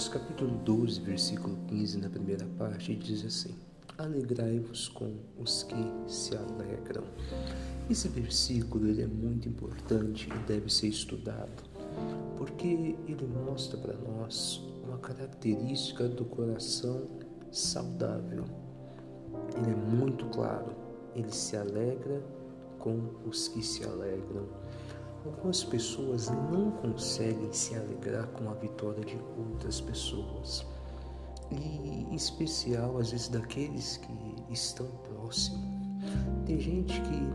Provérbios capítulo 12, versículo 15, na primeira parte, diz assim: Alegrai-vos com os que se alegram. Esse versículo ele é muito importante e deve ser estudado, porque ele mostra para nós uma característica do coração saudável. Ele é muito claro, ele se alegra com os que se alegram. Algumas pessoas não conseguem se alegrar com a vitória de outras pessoas. E em especial, às vezes, daqueles que estão próximos. Tem gente que,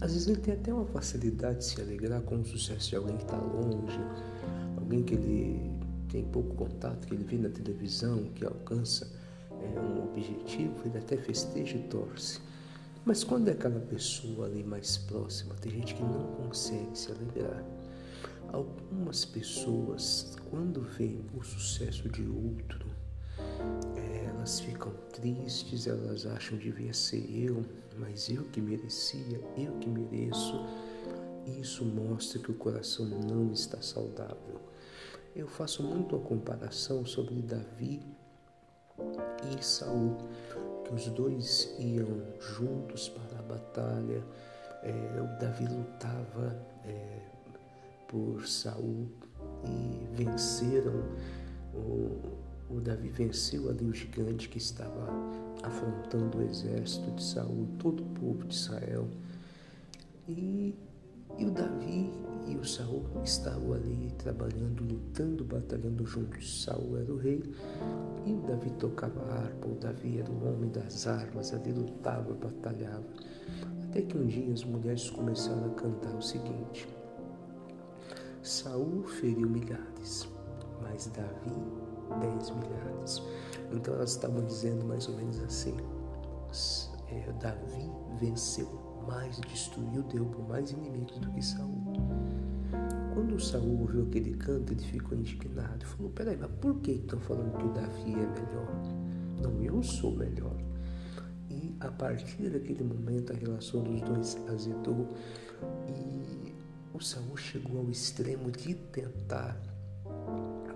às vezes, ele tem até uma facilidade de se alegrar com o sucesso de alguém que está longe, alguém que ele tem pouco contato, que ele vê na televisão, que alcança é, um objetivo, ele até festeja e torce. Mas quando é aquela pessoa ali mais próxima, tem gente que não consegue se alegrar. Algumas pessoas, quando veem o sucesso de outro, elas ficam tristes, elas acham que devia ser eu, mas eu que merecia, eu que mereço. Isso mostra que o coração não está saudável. Eu faço muito a comparação sobre Davi e Saul que os dois iam juntos para a batalha. É, o Davi lutava é, por Saul e venceram. O, o Davi venceu ali o gigante que estava afrontando o exército de Saul, todo o povo de Israel. E, e o Davi e o Saul estavam ali trabalhando, lutando, batalhando juntos. Saul era o rei e o Davi tocava harpa. O Davi era o homem das armas, ali lutava, batalhava. Até que um dia as mulheres começaram a cantar o seguinte: Saul feriu milhares, mas Davi dez milhares. Então elas estavam dizendo mais ou menos assim: é, Davi venceu mais destruiu, deu por mais inimigos do que Saul. Quando Saul ouviu aquele canto, ele ficou indignado. Falou: Peraí, mas por que estão falando que o Davi é melhor? Não, eu sou melhor. E a partir daquele momento, a relação dos dois azedou e o Saul chegou ao extremo de tentar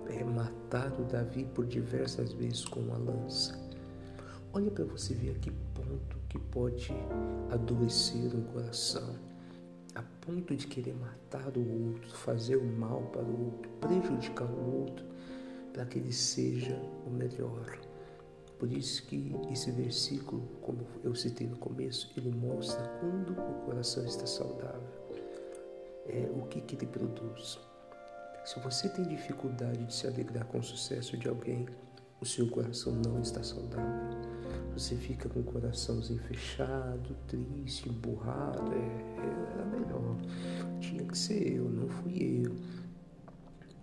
é, matar o Davi por diversas vezes com uma lança. Olha para você ver a que ponto que pode adoecer um coração, a ponto de querer matar o outro, fazer o mal para o outro, prejudicar o outro, para que ele seja o melhor. Por isso que esse versículo, como eu citei no começo, ele mostra quando o coração está saudável, é, o que, que ele produz. Se você tem dificuldade de se alegrar com o sucesso de alguém, o seu coração não está saudável. Você fica com o coraçãozinho fechado, triste, emburrado. É, era melhor. Tinha que ser eu, não fui eu.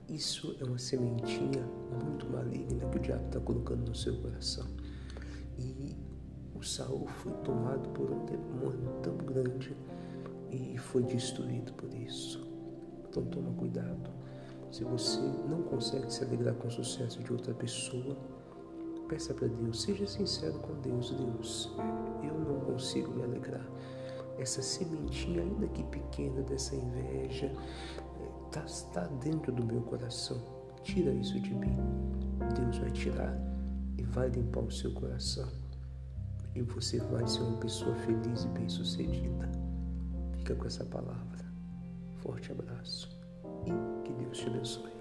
Isso é uma sementinha muito maligna que o diabo está colocando no seu coração. E o Saul foi tomado por um demônio tão grande e foi destruído por isso. Então toma cuidado. Se você não consegue se alegrar com o sucesso de outra pessoa, peça para Deus, seja sincero com Deus, Deus, eu não consigo me alegrar. Essa sementinha, ainda que pequena, dessa inveja, está tá dentro do meu coração. Tira isso de mim. Deus vai tirar e vai limpar o seu coração. E você vai ser uma pessoa feliz e bem-sucedida. Fica com essa palavra. Forte abraço e que Deus te abençoe.